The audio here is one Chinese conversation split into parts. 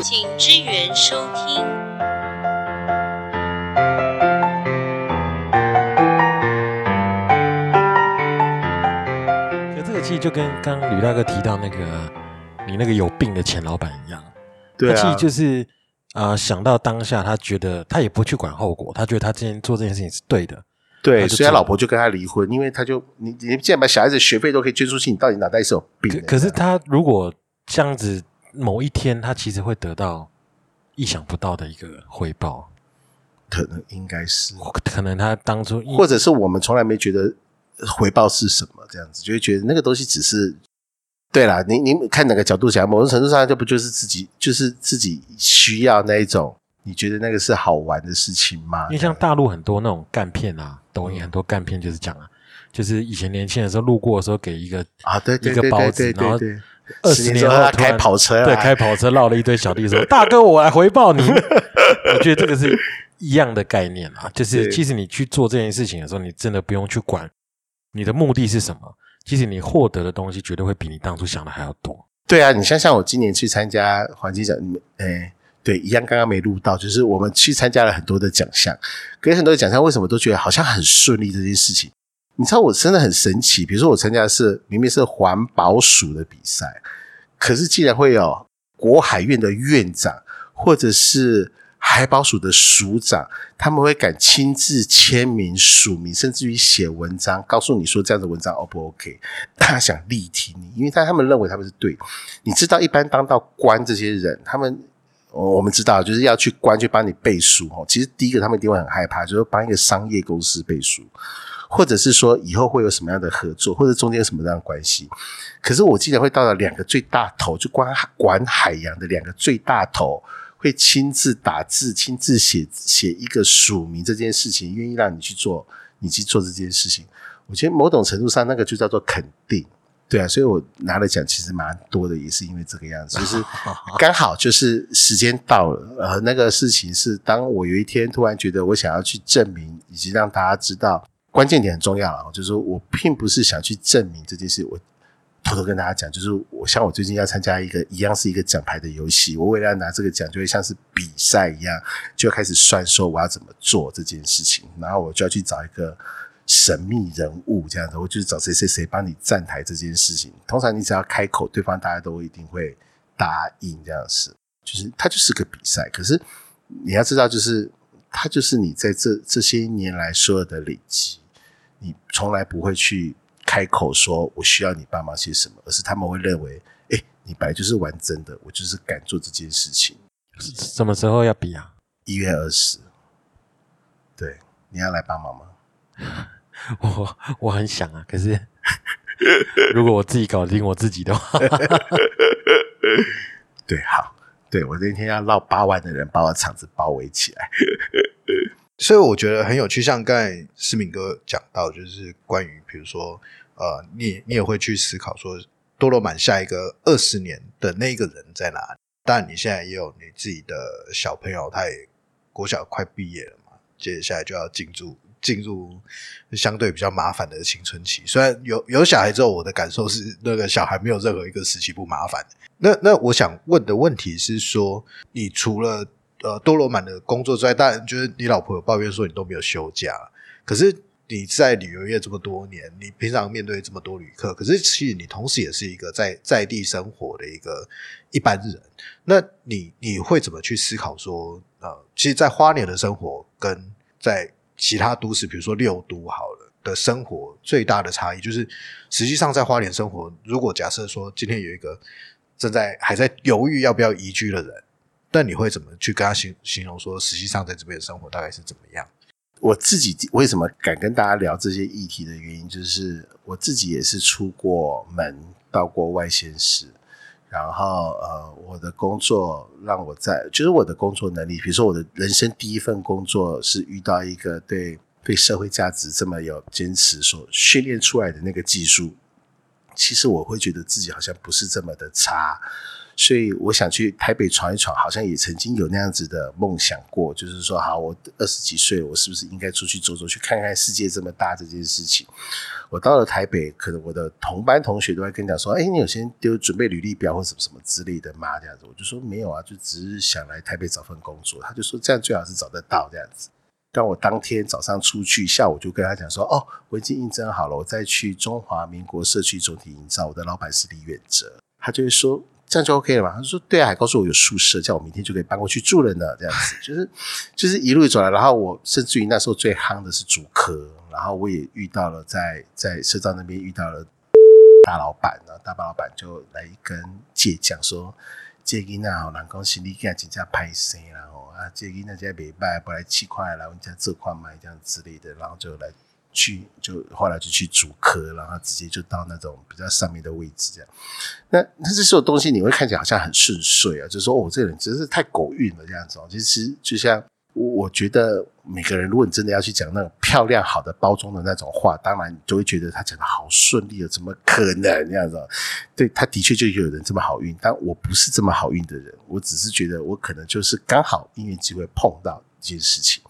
请支援收听。可这个其实就跟刚刚吕大哥提到那个你那个有病的前老板一样，对啊他其实，就是啊、呃想到当下，他觉得他也不去管后果，他觉得他今天做这件事情是对的。对，所以他老婆就跟他离婚，因为他就你你既然把小孩子学费都可以捐出去，你到底脑袋是有病？可可是他如果这样子，某一天他其实会得到意想不到的一个回报，可能应该是，可能他当初或者是我们从来没觉得回报是什么，这样子就会觉得那个东西只是。对啦，你你看哪个角度讲，某种程度上这不就是自己就是自己需要那一种，你觉得那个是好玩的事情吗？因为像大陆很多那种干片啊，抖音很多干片就是讲啊，就是以前年轻的时候路过的时候给一个啊，对对一个对对包子然后二十年后他开跑车对，开跑车绕了一堆小弟说：“ 大哥，我来回报你。”我觉得这个是一样的概念啊，就是其实你去做这件事情的时候，你真的不用去管你的目的是什么，其实你获得的东西绝对会比你当初想的还要多。对啊，你像像我今年去参加环境奖，你哎，对，一样刚刚没录到，就是我们去参加了很多的奖项，可是很多的奖项为什么都觉得好像很顺利这件事情？你知道我真的很神奇，比如说我参加的是明明是环保署的比赛，可是竟然会有国海院的院长或者是海保署的署长，他们会敢亲自签名署名，甚至于写文章，告诉你说这样的文章 O 不 OK？他想力挺你，因为他他们认为他们是对。你知道，一般当到官这些人，他们我们知道就是要去官去帮你背书哦。其实第一个他们一定会很害怕，就是帮一个商业公司背书，或者是说以后会有什么样的合作，或者中间有什么样的关系。可是我竟然会到了两个最大头，就管管海洋的两个最大头。会亲自打字、亲自写写一个署名这件事情，愿意让你去做，你去做这件事情，我觉得某种程度上那个就叫做肯定，对啊，所以我拿了奖其实蛮多的，也是因为这个样子，就是刚好就是时间到了，呃，那个事情是当我有一天突然觉得我想要去证明，以及让大家知道关键点很重要啊，就是我并不是想去证明这件事，我。偷偷跟大家讲，就是我像我最近要参加一个一样是一个奖牌的游戏，我为了要拿这个奖，就会像是比赛一样，就开始算说我要怎么做这件事情，然后我就要去找一个神秘人物这样子，我就是找谁谁谁帮你站台这件事情。通常你只要开口，对方大家都一定会答应这样子，就是它就是个比赛。可是你要知道，就是它就是你在这这些年来所有的累积，你从来不会去。开口说我需要你帮忙些什么，而是他们会认为，哎，你本来就是玩真的，我就是敢做这件事情。什么时候要比啊？一月二十，对，你要来帮忙吗？我我很想啊，可是如果我自己搞定我自己的话，对，好，对我那天要绕八万的人把我场子包围起来。所以我觉得很有趣，像刚才思敏哥讲到，就是关于比如说，呃，你你也会去思考说，多罗曼下一个二十年的那个人在哪里？当然，你现在也有你自己的小朋友，他也国小快毕业了嘛，接下来就要进入进入相对比较麻烦的青春期。虽然有有小孩之后，我的感受是那个小孩没有任何一个时期不麻烦。那那我想问的问题是说，你除了呃，多罗曼的工作之外，当然就是你老婆有抱怨说你都没有休假，可是你在旅游业这么多年，你平常面对这么多旅客，可是其实你同时也是一个在在地生活的一个一般人，那你你会怎么去思考说，呃，其实，在花莲的生活跟在其他都市，比如说六都好了的生活，最大的差异就是，实际上在花莲生活，如果假设说今天有一个正在还在犹豫要不要移居的人。但你会怎么去跟他形形容说，实际上在这边的生活大概是怎么样？我自己为什么敢跟大家聊这些议题的原因，就是我自己也是出过门，到过外县市，然后呃，我的工作让我在，就是我的工作能力，比如说我的人生第一份工作是遇到一个对对社会价值这么有坚持所训练出来的那个技术。其实我会觉得自己好像不是这么的差，所以我想去台北闯一闯，好像也曾经有那样子的梦想过，就是说，好，我二十几岁，我是不是应该出去走走，去看看世界这么大这件事情？我到了台北，可能我的同班同学都会跟讲说：“哎，你有先丢准备履历表或什么什么之类的吗？”这样子，我就说没有啊，就只是想来台北找份工作。他就说这样最好是找得到这样子。但我当天早上出去，下午就跟他讲说：“哦，我已经应征好了，我再去中华民国社区总体营造。我的老板是李远哲。”他就会说：“这样就 OK 了嘛？”他说：“对啊，还告诉我有宿舍，叫我明天就可以搬过去住了呢。”这样子，就是就是一路走来，然后我甚至于那时候最夯的是主科。然后我也遇到了，在在社长那边遇到了大老板，然后大老板就来跟借讲说，借给那好难讲，心里给他真正拍生然后啊，借给那家没卖，不来七块来我们家这块买这样之类的，然后就来去就后来就去主科，然后直接就到那种比较上面的位置这样。那那这所有东西你会看起来好像很顺遂啊，就说哦，这个人真是太狗运了这样子哦。其实就像。我觉得每个人，如果你真的要去讲那种漂亮、好的包装的那种话，当然你就会觉得他讲的好顺利哦，怎么可能这样子？对，他的确就有人这么好运，但我不是这么好运的人，我只是觉得我可能就是刚好因缘机会碰到一件事情。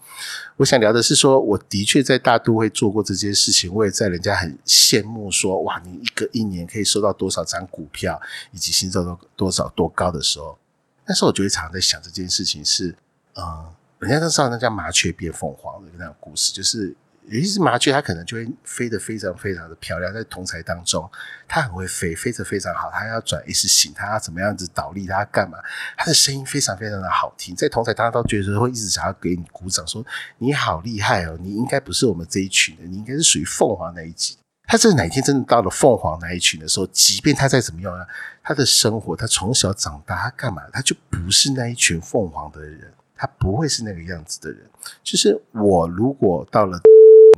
我想聊的是说，我的确在大都会做过这件事情，我也在人家很羡慕说，哇，你一个一年可以收到多少张股票，以及新收到多少多高的时候，但是我就会常常在想这件事情是，嗯。人家都知道那叫麻雀变凤凰的那个故事，就是有一只麻雀，它可能就会飞得非常非常的漂亮，在同才当中，它很会飞，飞得非常好。它要转 S 型，它要怎么样子倒立，它要干嘛？它的声音非常非常的好听，在同才当中都觉得会一直想要给你鼓掌，说你好厉害哦，你应该不是我们这一群的，你应该是属于凤凰那一级。他这哪天真的到了凤凰那一群的时候，即便他再怎么样呢，他的生活，他从小长大，他干嘛？他就不是那一群凤凰的人。他不会是那个样子的人。就是我如果到了，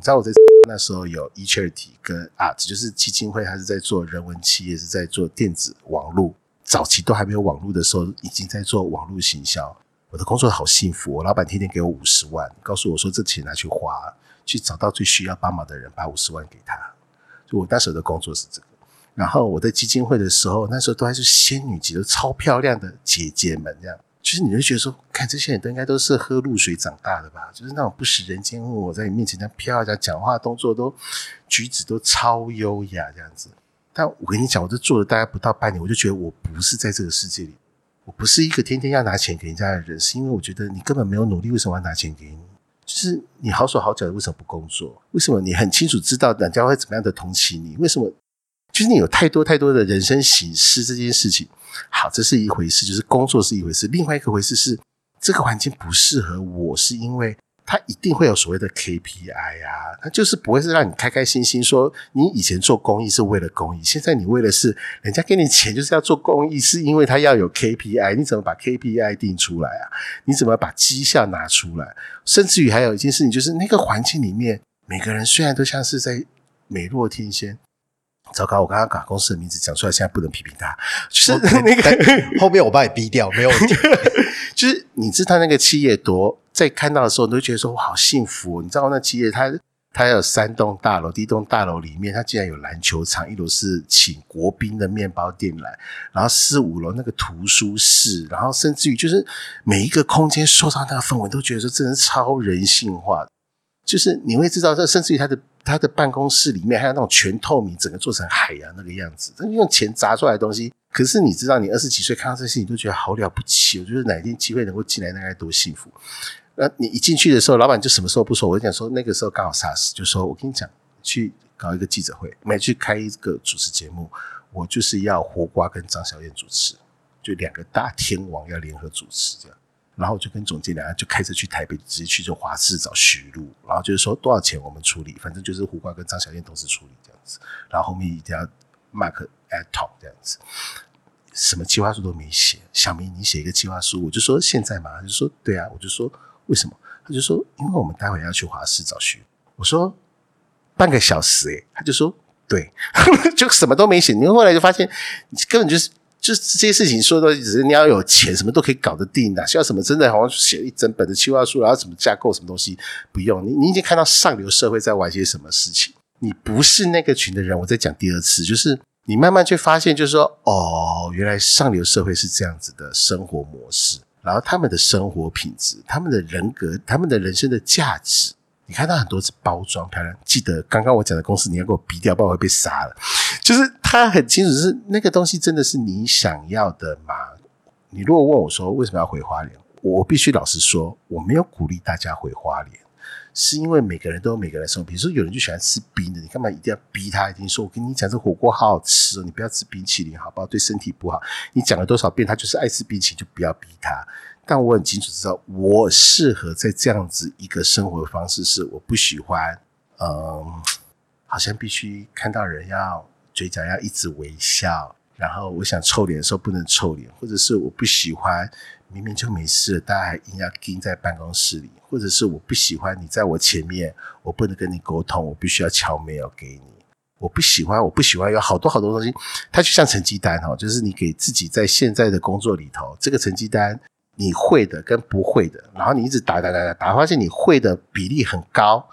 你知道我在 那时候有 e charity 跟 art，就是基金会，他是在做人文企业，是在做电子网络。早期都还没有网络的时候，已经在做网络行销。我的工作好幸福，我老板天天给我五十万，告诉我说这钱拿去花，去找到最需要帮忙的人，把五十万给他。就我那时候的工作是这个。然后我在基金会的时候，那时候都还是仙女级的超漂亮的姐姐们这样。其实你会觉得说，看这些人都应该都是喝露水长大的吧？就是那种不食人间烟火，在你面前这样飘，这样讲话动作都举止都超优雅这样子。但我跟你讲，我这做了大概不到半年，我就觉得我不是在这个世界里，我不是一个天天要拿钱给人家的人，是因为我觉得你根本没有努力，为什么要拿钱给你？就是你好手好脚的，为什么不工作？为什么你很清楚知道人家会怎么样的同情你？为什么？就是你有太多太多的人生喜事这件事情。好，这是一回事，就是工作是一回事。另外一个回事是，这个环境不适合我，是因为它一定会有所谓的 KPI 啊，它就是不会是让你开开心心说，你以前做公益是为了公益，现在你为的是人家给你钱就是要做公益，是因为他要有 KPI，你怎么把 KPI 定出来啊？你怎么把绩效拿出来？甚至于还有一件事情，就是那个环境里面，每个人虽然都像是在美若天仙。糟糕！我刚刚把公司的名字讲出来，现在不能批评他。就是 那个后面我把你逼掉，没有问题。就是你知道那个企业多，在看到的时候，你都觉得说好幸福。你知道那企业，它它有三栋大楼，第一栋大楼里面它竟然有篮球场，一楼是请国宾的面包店来，然后四五楼那个图书室，然后甚至于就是每一个空间受到那个氛围，都觉得说真的是超人性化。就是你会知道，这甚至于他的。他的办公室里面还有那种全透明，整个做成海洋那个样子，用钱砸出来的东西。可是你知道，你二十几岁看到这些，你都觉得好了不起。我觉得哪一天机会能够进来，那该多幸福。那你一进去的时候，老板就什么时候不说？我就讲说，那个时候刚好 SARS，就说我跟你讲，去搞一个记者会，没去开一个主持节目，我就是要胡瓜跟张小燕主持，就两个大天王要联合主持这样。然后我就跟总监两个就开车去台北，直接去就华视找徐璐，然后就是说多少钱我们处理，反正就是胡瓜跟张小燕同时处理这样子。然后后面一定要 mark at top 这样子，什么计划书都没写。小明，你写一个计划书，我就说现在嘛，他就说对啊，我就说为什么？他就说因为我们待会要去华视找徐。我说半个小时诶，他就说对，就什么都没写。你后来就发现，根本就是。就这些事情说的，只是你要有钱，什么都可以搞得定的。需要什么真的好像写一整本的计划书，然后怎么架构什么东西，不用。你你已经看到上流社会在玩些什么事情，你不是那个群的人。我在讲第二次，就是你慢慢去发现，就是说，哦，原来上流社会是这样子的生活模式，然后他们的生活品质、他们的人格、他们的人生的价值，你看到很多是包装漂亮。记得刚刚我讲的公司，你要给我逼掉，不然我会被杀了。就是他很清楚是那个东西真的是你想要的吗？你如果问我说为什么要回花莲，我必须老实说，我没有鼓励大家回花莲。是因为每个人都有每个人的生活，比如说有人就喜欢吃冰的，你干嘛一定要逼他？一定说，我跟你讲，这火锅好好吃哦，你不要吃冰淇淋，好不好？对身体不好。你讲了多少遍，他就是爱吃冰淇淋，就不要逼他。但我很清楚知道，我适合在这样子一个生活方式，是我不喜欢，嗯，好像必须看到人要嘴角要一直微笑，然后我想臭脸的时候不能臭脸，或者是我不喜欢。明明就没事，大家还硬要盯在办公室里，或者是我不喜欢你在我前面，我不能跟你沟通，我必须要敲 mail 给你。我不喜欢，我不喜欢有好多好多东西，它就像成绩单哈，就是你给自己在现在的工作里头，这个成绩单你会的跟不会的，然后你一直打打打打打，发现你会的比例很高，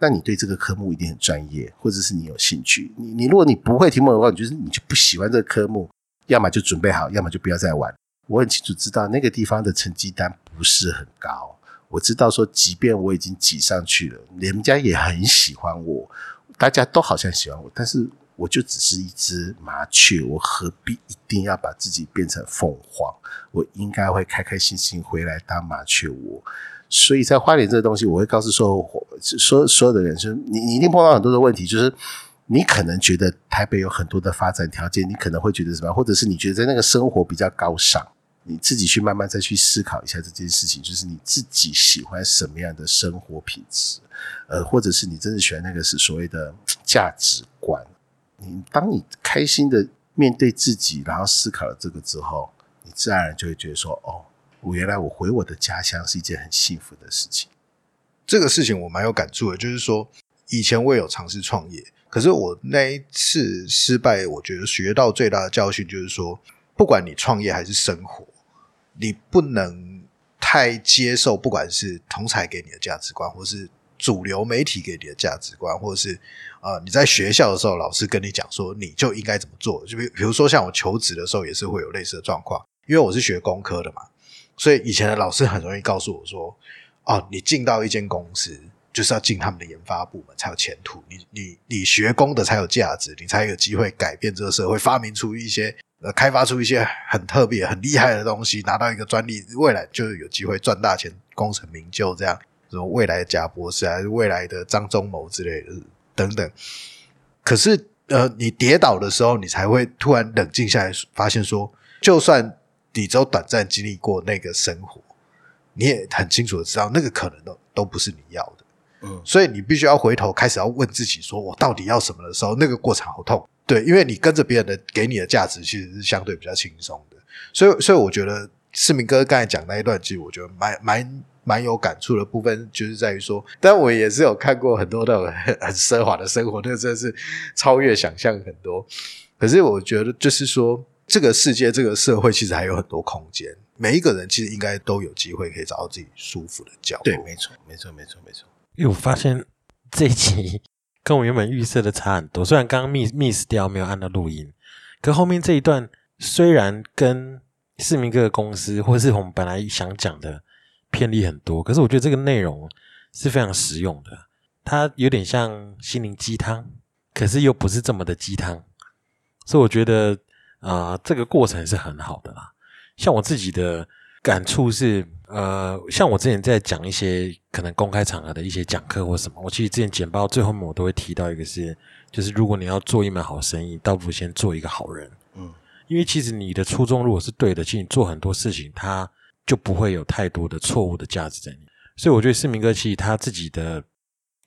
那你对这个科目一定很专业，或者是你有兴趣。你你如果你不会题目的话，你就是你就不喜欢这个科目，要么就准备好，要么就不要再玩。我很清楚知道那个地方的成绩单不是很高，我知道说，即便我已经挤上去了，人家也很喜欢我，大家都好像喜欢我，但是我就只是一只麻雀，我何必一定要把自己变成凤凰？我应该会开开心心回来当麻雀窝。所以在花莲这个东西，我会告诉说，所所有的人，就你你一定碰到很多的问题，就是你可能觉得台北有很多的发展条件，你可能会觉得什么，或者是你觉得在那个生活比较高尚。你自己去慢慢再去思考一下这件事情，就是你自己喜欢什么样的生活品质，呃，或者是你真的喜欢那个是所谓的价值观。你当你开心的面对自己，然后思考了这个之后，你自然而然就会觉得说，哦，我原来我回我的家乡是一件很幸福的事情。这个事情我蛮有感触的，就是说以前我也有尝试创业，可是我那一次失败，我觉得学到最大的教训就是说，不管你创业还是生活。你不能太接受，不管是同才给你的价值观，或是主流媒体给你的价值观，或者是呃你在学校的时候，老师跟你讲说你就应该怎么做。就比比如说像我求职的时候，也是会有类似的状况，因为我是学工科的嘛，所以以前的老师很容易告诉我说：“哦，你进到一间公司，就是要进他们的研发部门才有前途，你你你学工的才有价值，你才有机会改变这个社会，发明出一些。”呃，开发出一些很特别、很厉害的东西，拿到一个专利，未来就有机会赚大钱、功成名就。这样，什么未来的贾博士，还是未来的张忠谋之类的等等。可是，呃，你跌倒的时候，你才会突然冷静下来，发现说，就算你只有短暂经历过那个生活，你也很清楚的知道，那个可能都都不是你要的。嗯，所以你必须要回头开始要问自己，说我到底要什么的时候，那个过程好痛。对，因为你跟着别人的给你的价值，其实是相对比较轻松的，所以，所以我觉得市民哥刚才讲那一段，其实我觉得蛮蛮蛮有感触的部分，就是在于说，但我也是有看过很多那种很 很奢华的生活，那真的是超越想象很多。可是我觉得，就是说，这个世界、这个社会，其实还有很多空间，每一个人其实应该都有机会可以找到自己舒服的角落。对，没错，没错，没错，没错。因为我发现这一集。跟我原本预设的差很多，虽然刚刚 miss miss 掉没有按到录音，可后面这一段虽然跟市民哥的公司或是我们本来想讲的偏离很多，可是我觉得这个内容是非常实用的。它有点像心灵鸡汤，可是又不是这么的鸡汤，所以我觉得啊，这个过程是很好的啦。像我自己的感触是。呃，像我之前在讲一些可能公开场合的一些讲课或什么，我其实之前简报最后面我都会提到一个是，就是如果你要做一门好生意，倒不如先做一个好人。嗯，因为其实你的初衷如果是对的，其实你做很多事情，它就不会有太多的错误的价值在里面。所以我觉得市民哥其实他自己的，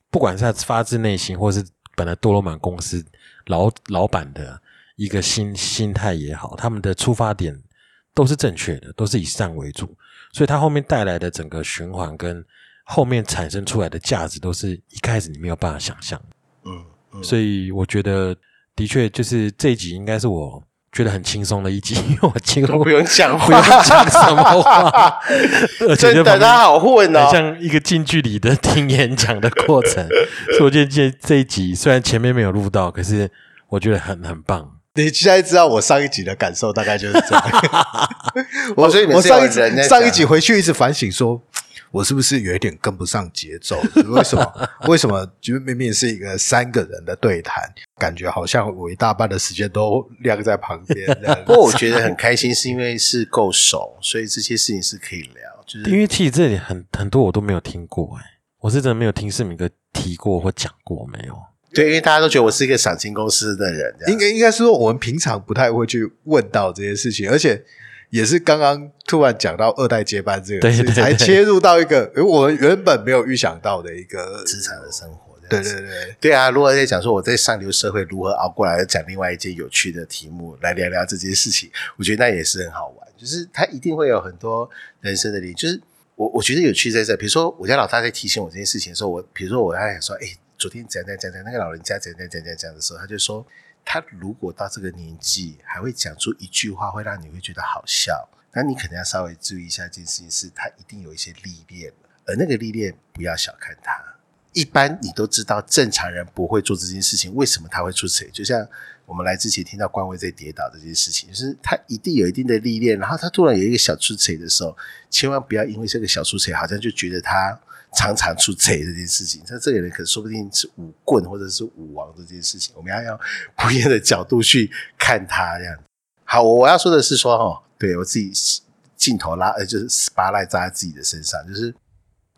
不管是他发自内心，或是本来多罗曼公司老老板的一个心心态也好，他们的出发点都是正确的，都是以善为主。所以他后面带来的整个循环跟后面产生出来的价值，都是一开始你没有办法想象。嗯，所以我觉得的确就是这一集应该是我觉得很轻松的一集，因 为我几乎不用讲话，不用讲什么话，而且真的他好混哦，像一个近距离的听演讲的过程。所以我觉得这这一集虽然前面没有录到，可是我觉得很很棒。你现在知道我上一集的感受大概就是这样。我哦所以你们是我上一集有人在讲上一集回去一直反省说，我是不是有一点跟不上节奏？为什么？为什么？就明明是一个三个人的对谈，感觉好像我一大半的时间都晾在旁边不过我觉得很开心，是因为是够熟，所以这些事情是可以聊。就是因为其实这里很很多我都没有听过，哎，我是真的没有听世明哥提过或讲过，没有。对，因为大家都觉得我是一个赏金公司的人，应该应该是说，我们平常不太会去问到这些事情，而且也是刚刚突然讲到二代接班这个事情，对对对才切入到一个诶我们原本没有预想到的一个职场的生活。对对对，对啊，如果在讲说我在上流社会如何熬过来，讲另外一件有趣的题目来聊聊这件事情，我觉得那也是很好玩。就是他一定会有很多人生的理，就是我我觉得有趣在这。比如说我家老大在提醒我这件事情的时候，我比如说我在想说，哎，昨天怎样怎样怎样，那个老人家怎样怎样怎样的时候，他就说，他如果到这个年纪还会讲出一句话，会让你会觉得好笑，那你可能要稍微注意一下，这件事情是他一定有一些历练，而那个历练不要小看他。一般你都知道，正常人不会做这件事情，为什么？他会出错？就像我们来之前听到官位在跌倒这件事情，就是他一定有一定的历练，然后他突然有一个小出错的时候，千万不要因为这个小出错，好像就觉得他常常出贼这件事情。那这个人可能说不定是武棍或者是武王这件事情，我们要用不一样的角度去看他这样。好，我我要说的是说，哈，对我自己镜头拉，呃，就是 spotlight 扎在自己的身上，就是。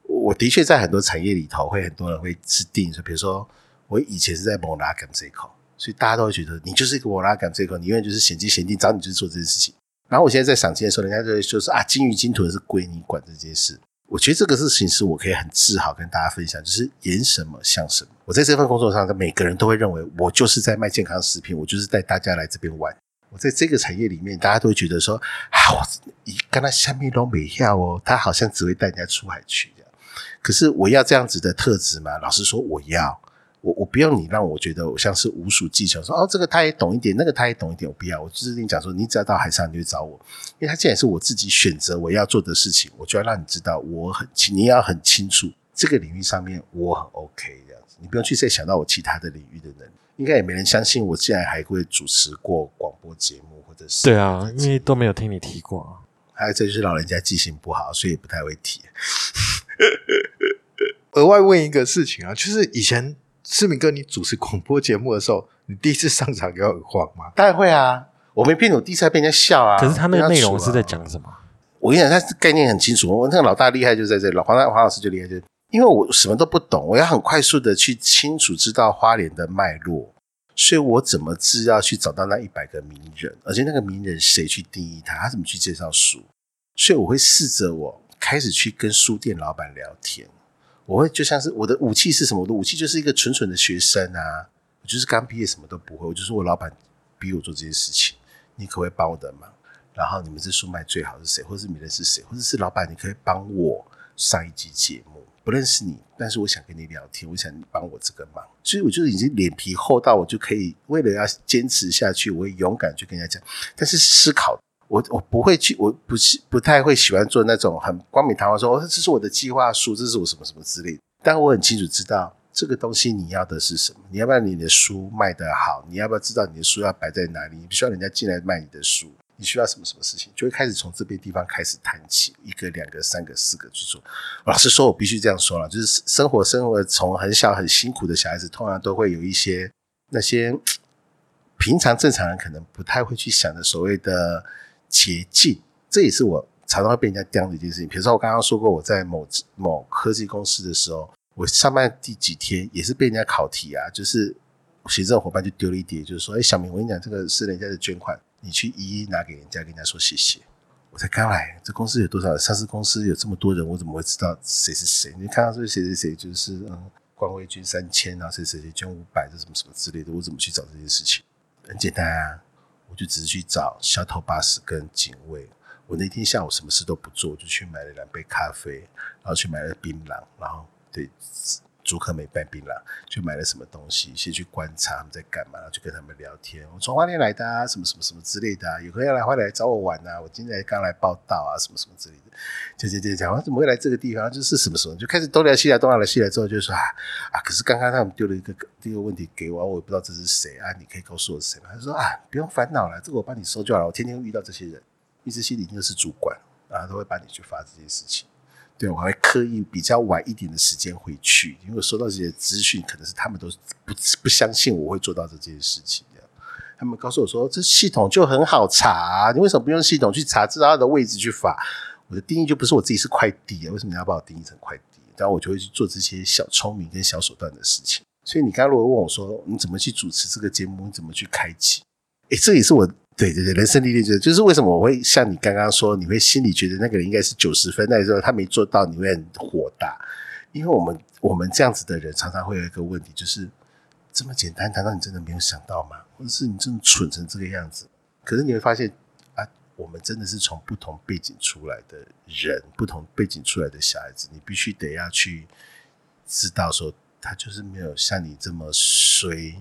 我的确在很多产业里头，会很多人会制定说，比如说我以前是在摩拉港这一口，所以大家都会觉得你就是一个摩拉港这一口，你永远就是险金险定，找你就是做这件事情。然后我现在在赏金的时候，人家就会说是啊，金鱼金豚是归你管这件事。我觉得这个事情是我可以很自豪跟大家分享，就是演什么像什么。我在这份工作上，每个人都会认为我就是在卖健康食品，我就是带大家来这边玩。我在这个产业里面，大家都会觉得说啊，我一跟他下面都没要哦，他好像只会带人家出海去。可是我要这样子的特质吗？老实说，我要。我我不用你让我觉得我像是无所技巧，说哦，这个他也懂一点，那个他也懂一点，我不要。我就是跟你讲说，你只要到海上，你就找我，因为他既然是我自己选择我要做的事情，我就要让你知道我很清，你要很清楚这个领域上面我很 OK 这样子，你不用去再想到我其他的领域的能力。应该也没人相信我竟然还会主持过广播节目，或者是对啊，因为都没有听你提过啊。还有这就是老人家记性不好，所以不太会提。额外问一个事情啊，就是以前世明哥你主持广播节目的时候，你第一次上场有很慌吗？当然会啊，我没骗你，我第一次还被人家笑啊。可是他那个内容是在讲什么？我跟你讲，他概念很清楚。我那个老大厉害就在这里，老黄大黄老师就厉害，就是因为我什么都不懂，我要很快速的去清楚知道花莲的脉络，所以我怎么知道去找到那一百个名人，而且那个名人谁去定义他，他怎么去介绍书，所以我会试着我开始去跟书店老板聊天。我会就像是我的武器是什么？我的武器就是一个纯纯的学生啊，我就是刚毕业什么都不会，我就说我老板逼我做这件事情，你可不可以帮我的忙？然后你们这书卖最好是谁，或者是你认识谁，或者是老板，你可以帮我上一集节目。不认识你，但是我想跟你聊天，我想你帮我这个忙，所以我就已经脸皮厚到我就可以为了要坚持下去，我会勇敢去跟人家讲。但是思考，我我不会去，我不是不太会喜欢做那种很光明堂皇说，哦，这是我的计划书，这是我什么什么之类的。但我很清楚知道这个东西你要的是什么，你要不要你的书卖得好，你要不要知道你的书要摆在哪里，你不需要人家进来卖你的书。你需要什么什么事情，就会开始从这边地方开始谈起，一个、两个、三个、四个去做。老实说，我必须这样说了，就是生活生活从很小很辛苦的小孩子，通常都会有一些那些 平常正常人可能不太会去想的所谓的捷径。这也是我常常会被人家刁的一件事情。比如说，我刚刚说过，我在某某科技公司的时候，我上班第几天也是被人家考题啊，就是行政伙伴就丢了一叠，就是说，哎，小明，我跟你讲，这个是人家的捐款。你去一一拿给人家，跟人家说谢谢。我才刚来，这公司有多少？上市公司有这么多人，我怎么会知道谁是谁？你看到这谁谁谁，就是嗯，关威捐三千啊，谁谁谁捐五百，这什么什么之类的，我怎么去找这件事情？很简单啊，我就只是去找小头巴士跟警卫。我那天下午什么事都不做，就去买了两杯咖啡，然后去买了槟榔，然后对租客没办槟榔，就买了什么东西，先去观察他们在干嘛，然后就跟他们聊天。我从花莲来的啊，什么什么什么之类的，有客人要来花莲来找我玩啊，我今天刚来报道啊，什么什么之类的，就就就讲，我怎么会来这个地方？就是什么什么，就开始东聊西聊，东聊西聊之后就说啊啊，可是刚刚他们丢了一个这个问题给我，我也不知道这是谁啊，你可以告诉我是谁吗？他说啊，不用烦恼了，这个我帮你收就好了，我天天遇到这些人，一直心里就是主管啊，都会帮你去发这件事情。对，我还会刻意比较晚一点的时间回去，因为收到这些资讯，可能是他们都不不相信我会做到这件事情。这样，他们告诉我说，这系统就很好查，你为什么不用系统去查，知道它的位置去发？我的定义就不是我自己是快递啊，为什么你要把我定义成快递？然后我就会去做这些小聪明跟小手段的事情。所以你刚刚如果问我说，你怎么去主持这个节目，你怎么去开启？诶，这也是我。对对对，人生历练就是就是为什么我会像你刚刚说，你会心里觉得那个人应该是九十分，那时候他没做到，你会很火大。因为我们我们这样子的人常常会有一个问题，就是这么简单，难道你真的没有想到吗？或者是你真的蠢成这个样子？可是你会发现啊，我们真的是从不同背景出来的人，不同背景出来的小孩子，你必须得要去知道说，他就是没有像你这么衰。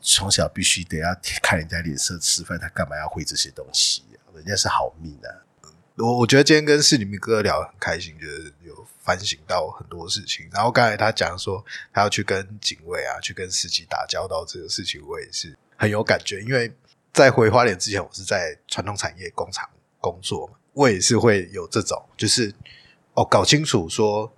从小必须得要看人家脸色吃饭，他干嘛要会这些东西啊？人家是好命啊！我我觉得今天跟市里面哥聊很开心，就是有反省到很多事情。然后刚才他讲说他要去跟警卫啊，去跟司机打交道，这个事情我也是很有感觉。因为在回花莲之前，我是在传统产业工厂工作嘛，我也是会有这种，就是哦，搞清楚说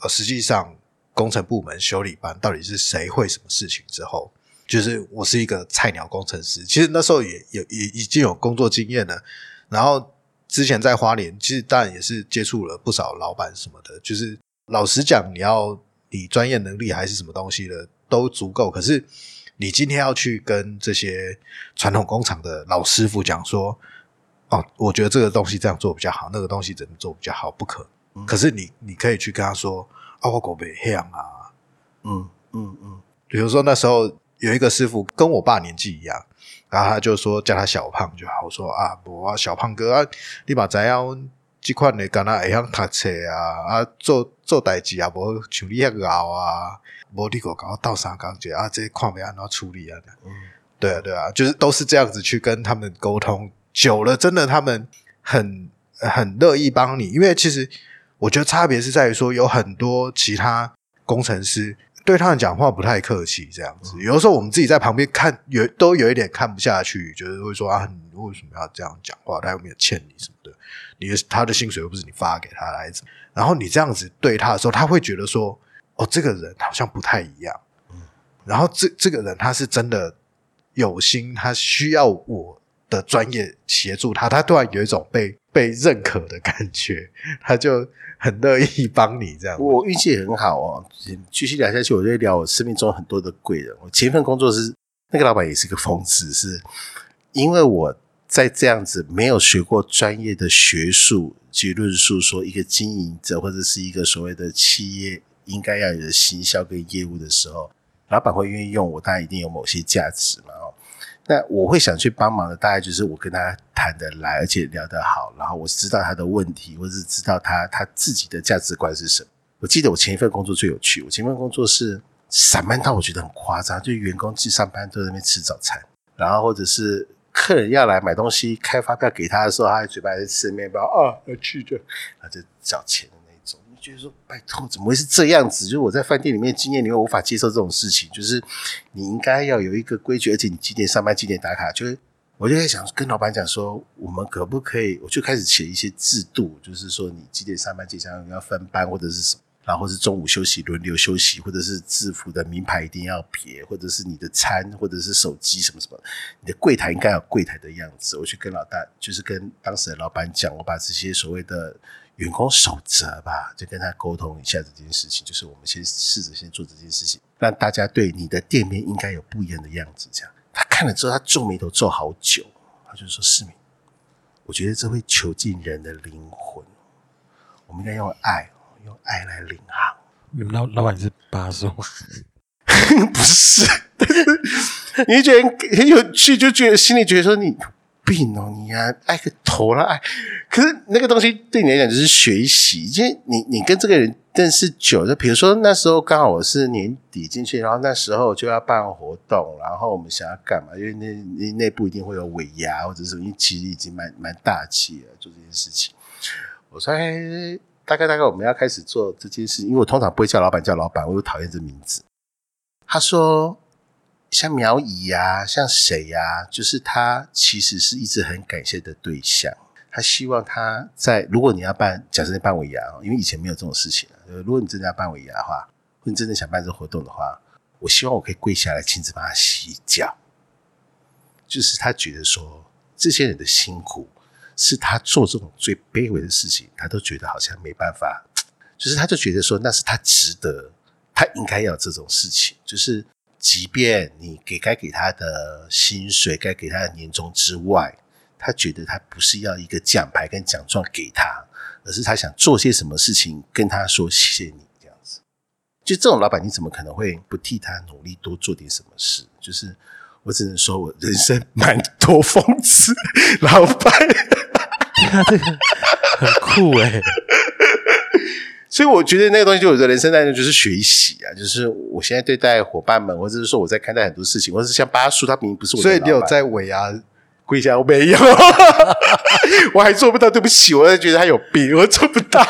呃，实际上工程部门修理班到底是谁会什么事情之后。就是我是一个菜鸟工程师，其实那时候也有也已经有工作经验了。然后之前在花莲，其实当然也是接触了不少老板什么的。就是老实讲，你要你专业能力还是什么东西的都足够。可是你今天要去跟这些传统工厂的老师傅讲说：“哦，我觉得这个东西这样做比较好，那个东西怎么做比较好？”不可。可是你你可以去跟他说：“啊，我狗被黑啊。”嗯嗯嗯，比如说那时候。有一个师傅跟我爸年纪一样，然后他就说叫他小胖就好。我说啊，我啊小胖哥啊，你把怎样这款的干那会晓读册啊，啊做做代志啊，无像你遐熬啊，无你个搞倒三缸节啊，这看不安怎处理啊？嗯，对啊对啊，就是都是这样子去跟他们沟通，久了真的他们很很乐意帮你，因为其实我觉得差别是在于说有很多其他工程师。对他们讲话不太客气，这样子，有的时候我们自己在旁边看，有都有一点看不下去，就是会说啊，你为什么要这样讲话？他又没有欠你什么的，你的他的薪水又不是你发给他来着。然后你这样子对他的时候，他会觉得说，哦，这个人好像不太一样。然后这这个人他是真的有心，他需要我的专业协助他，他突然有一种被被认可的感觉，他就。很乐意帮你这样，我运气很好哦。继续聊下去，我就聊我生命中很多的贵人。我前一份工作是那个老板也是个疯子，是因为我在这样子没有学过专业的学术去论述说一个经营者或者是一个所谓的企业应该要有的行销跟业务的时候，老板会愿意用我，当然一定有某些价值嘛。那我会想去帮忙的，大概就是我跟他谈得来，而且聊得好，然后我知道他的问题，或者是知道他他自己的价值观是什么。我记得我前一份工作最有趣，我前一份工作是散漫到我觉得很夸张，就员工去上班都在那边吃早餐，然后或者是客人要来买东西，开发票给他的时候，他的嘴巴在吃面包啊，要去就他就找钱。觉得说拜托，怎么会是这样子？就是我在饭店里面经验里面无法接受这种事情。就是你应该要有一个规矩，而且你几点上班，几点打卡。就是我就在想跟老板讲说，我们可不可以？我就开始写一些制度，就是说你几点上班，几点要分班或者是什么，然后是中午休息轮流休息，或者是制服的名牌一定要别，或者是你的餐或者是手机什么什么，你的柜台应该有柜台的样子。我去跟老大，就是跟当时的老板讲，我把这些所谓的。员工守则吧，就跟他沟通一下这件事情，就是我们先试着先做这件事情，让大家对你的店面应该有不一样的样子。这样，他看了之后，他皱眉头皱好久，他就说：“市民，我觉得这会囚禁人的灵魂，我们应该用爱，用爱来领航。”你们老老板是八叔？不是，你觉得很有趣，就觉得心里觉得说你。病哦，你啊爱个头啦爱。可是那个东西对你来讲就是学习，因为你你跟这个人认识久，就比如说那时候刚好我是年底进去，然后那时候就要办活动，然后我们想要干嘛？因为那那内部一定会有尾牙或者是因为其实已经蛮蛮大气了做这件事情。我说哎，大概大概我们要开始做这件事，因为我通常不会叫老板叫老板，我又讨厌这名字。他说。像苗姨呀，像谁呀？就是他其实是一直很感谢的对象。他希望他在如果你要办，假设你办尾牙，因为以前没有这种事情呃，如果你真的要办尾牙的话，或你真的想办这个活动的话，我希望我可以跪下来亲自帮他洗脚。就是他觉得说，这些人的辛苦是他做这种最卑微的事情，他都觉得好像没办法。就是他就觉得说，那是他值得，他应该要这种事情，就是。即便你给该给他的薪水、该给他的年终之外，他觉得他不是要一个奖牌跟奖状给他，而是他想做些什么事情跟他说谢谢你这样子。就这种老板，你怎么可能会不替他努力多做点什么事？就是我只能说我人生蛮多讽刺老板，他这个很酷哎。所以我觉得那个东西就我的人生当中就是学习啊，就是我现在对待伙伴们，或者是说我在看待很多事情，或者是像巴叔，他明明不是我，所以你有在尾啊跪下？我没有，我还做不到，对不起，我觉得他有病，我做不到。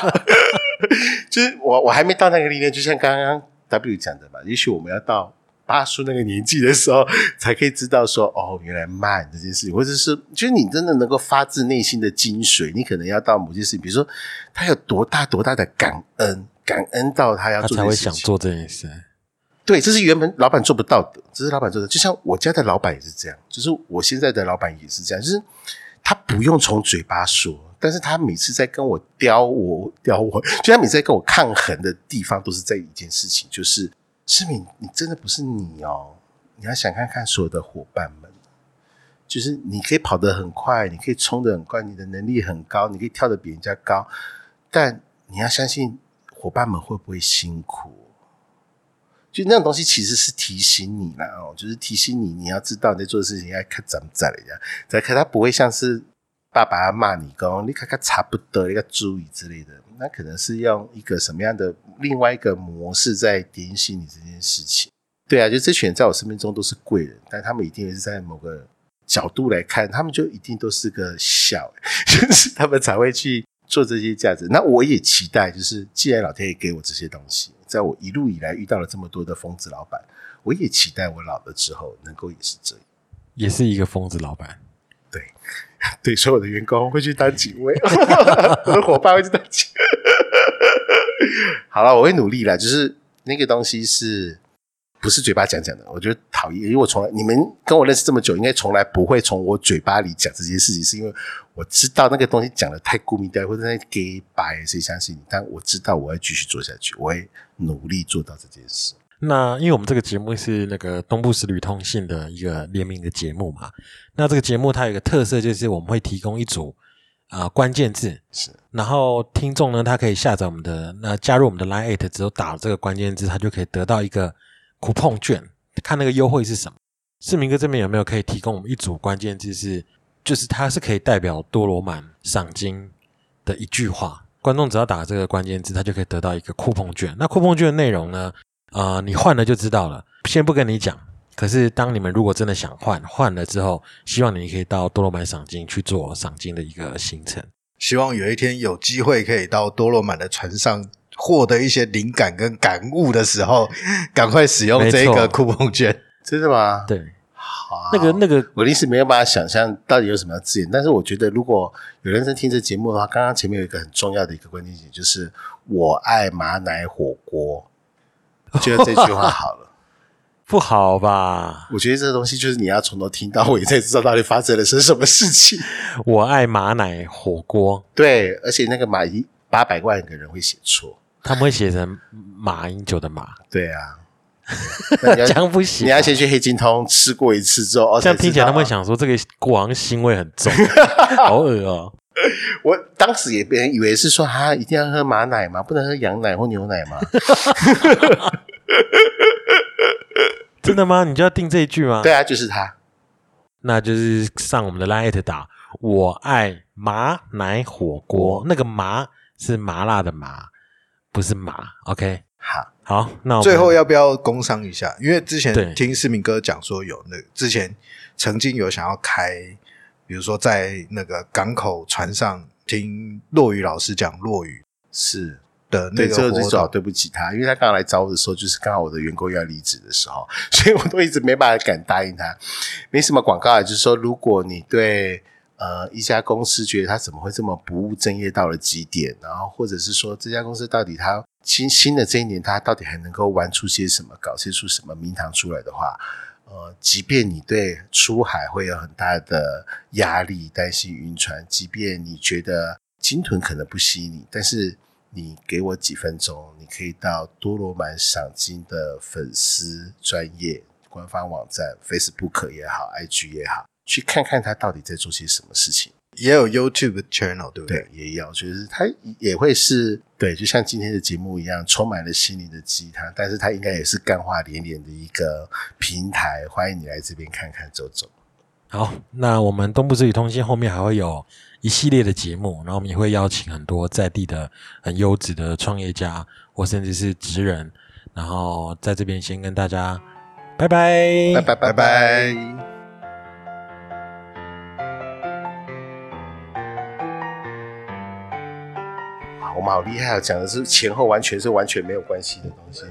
就是我我还没到那个力量，就像刚刚 W 讲的嘛，也许我们要到。八叔那个年纪的时候，才可以知道说哦，原来慢这件事情，或者是就是你真的能够发自内心的精髓，你可能要到某件事情，比如说他有多大多大的感恩，感恩到他要做，他才会想做这件事。对，这是原本老板做不到的，这是老板做的。就像我家的老板也是这样，就是我现在的老板也是这样，就是他不用从嘴巴说，但是他每次在跟我刁我刁我，就他每次在跟我抗衡的地方，都是在一件事情，就是。世敏，你真的不是你哦！你要想看看所有的伙伴们，就是你可以跑得很快，你可以冲得很快，你的能力很高，你可以跳得比人家高，但你要相信伙伴们会不会辛苦？就那种东西其实是提醒你啦，哦，就是提醒你，你要知道你在做的事情要看怎么在了呀。再看他不会像是爸爸要骂你，讲你看看差不多，要注意之类的。那可能是用一个什么样的另外一个模式在点醒你这件事情？对啊，就这群人在我生命中都是贵人，但他们一定是在某个角度来看，他们就一定都是个小，就是他们才会去做这些价值。那我也期待，就是既然老天爷给我这些东西，在我一路以来遇到了这么多的疯子老板，我也期待我老了之后能够也是这样，也是一个疯子老板。对，对，所有的员工会去当警卫，我的伙伴会去当警。好了，我会努力了。就是那个东西是不是嘴巴讲讲的？我觉得讨厌，因为我从来你们跟我认识这么久，应该从来不会从我嘴巴里讲这件事情，是因为我知道那个东西讲的太顾名思义，或者太给白，谁相信你？但我知道我要继续做下去，我会努力做到这件事。那因为我们这个节目是那个东部十旅通信的一个联名的节目嘛，那这个节目它有一个特色，就是我们会提供一组啊关键字，是，然后听众呢，他可以下载我们的那加入我们的 Line Eight，只有打这个关键字，他就可以得到一个 coupon 券，看那个优惠是什么。市民哥这边有没有可以提供我们一组关键字，是就是它是可以代表多罗曼赏金的一句话，观众只要打这个关键字，他就可以得到一个 coupon 券。那 coupon 券的内容呢？啊，你换了就知道了。先不跟你讲，可是当你们如果真的想换，换了之后，希望你可以到多罗满赏金去做赏金的一个行程。希望有一天有机会可以到多罗满的船上获得一些灵感跟感悟的时候，赶快使用这个酷碰券。真的吗？对，好，那个那个，我临时没有办法想象到底有什么字眼，但是我觉得如果有人在听这节目的话，刚刚前面有一个很重要的一个关键点，就是我爱马奶火锅。觉得这句话好了，不好吧？我觉得这个东西就是你要从头听到尾，才知道到底发生了是什么事情。我爱马奶火锅，对，而且那个马一八百万个人会写错，他们会写成马英九的马。对啊，这样不行。你要先去黑金通吃过一次之后，这样听起来他们会想说这个国王腥味很重，好恶哦。我当时也别人以为是说啊，一定要喝马奶嘛，不能喝羊奶或牛奶嘛。真的吗？你就要定这一句吗？对啊，就是他。那就是上我们的 Line 打我爱麻奶火锅，那个麻是麻辣的麻，不是麻。OK，好，好，那我最后要不要工商一下？因为之前听市民哥讲说有那之前曾经有想要开，比如说在那个港口船上听落雨老师讲落雨是的那个活个最主要动，对不起他，因为他刚来找我的时候，就是刚好我的员工要离职的时候，所以我都一直没办法敢答应他。没什么广告啊，就是说，如果你对呃一家公司觉得他怎么会这么不务正业到了极点，然后或者是说这家公司到底他新新的这一年，他到底还能够玩出些什么，搞些出什么名堂出来的话。呃，即便你对出海会有很大的压力，担心晕船，即便你觉得鲸豚可能不吸引你，但是你给我几分钟，你可以到多罗曼赏金的粉丝专业官方网站 Facebook 也好，IG 也好，去看看他到底在做些什么事情。也有 YouTube channel，对不对？对，也有，就是它也会是对，就像今天的节目一样，充满了心灵的鸡汤，但是它应该也是干话连连的一个平台，欢迎你来这边看看走走。好，那我们东部之旅通信后面还会有一系列的节目，然后我们也会邀请很多在地的很优质的创业家，或甚至是职人，然后在这边先跟大家拜拜，拜拜拜拜好厉害啊！讲的是前后完全是完全没有关系的东西。